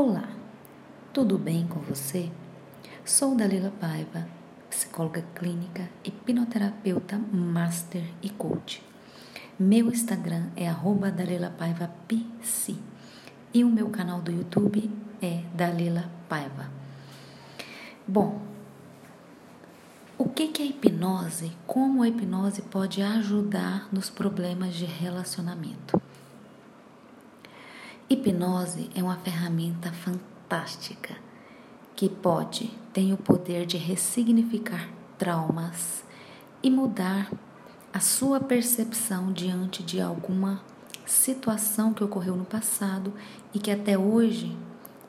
Olá, tudo bem com você? Sou Dalila Paiva, psicóloga clínica, hipnoterapeuta, master e coach. Meu Instagram é @dalilapaiva_pc e o meu canal do YouTube é Dalila Paiva. Bom, o que é hipnose? Como a hipnose pode ajudar nos problemas de relacionamento? Hipnose é uma ferramenta fantástica que pode, tem o poder de ressignificar traumas e mudar a sua percepção diante de alguma situação que ocorreu no passado e que até hoje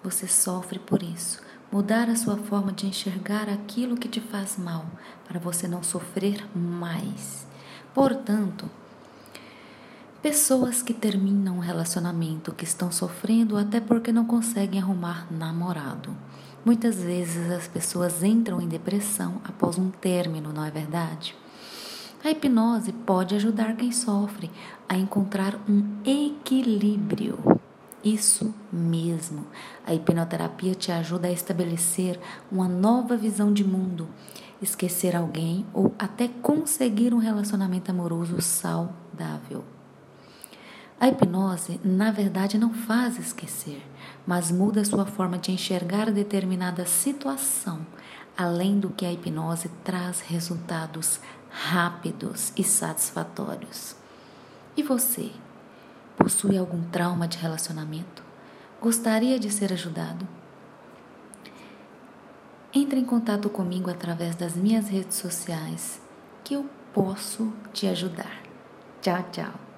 você sofre por isso. Mudar a sua forma de enxergar aquilo que te faz mal, para você não sofrer mais. Portanto, Pessoas que terminam um relacionamento que estão sofrendo até porque não conseguem arrumar namorado. Muitas vezes as pessoas entram em depressão após um término, não é verdade? A hipnose pode ajudar quem sofre a encontrar um equilíbrio. Isso mesmo. A hipnoterapia te ajuda a estabelecer uma nova visão de mundo, esquecer alguém ou até conseguir um relacionamento amoroso saudável. A hipnose, na verdade, não faz esquecer, mas muda sua forma de enxergar determinada situação, além do que a hipnose traz resultados rápidos e satisfatórios. E você? Possui algum trauma de relacionamento? Gostaria de ser ajudado? Entre em contato comigo através das minhas redes sociais que eu posso te ajudar. Tchau, tchau.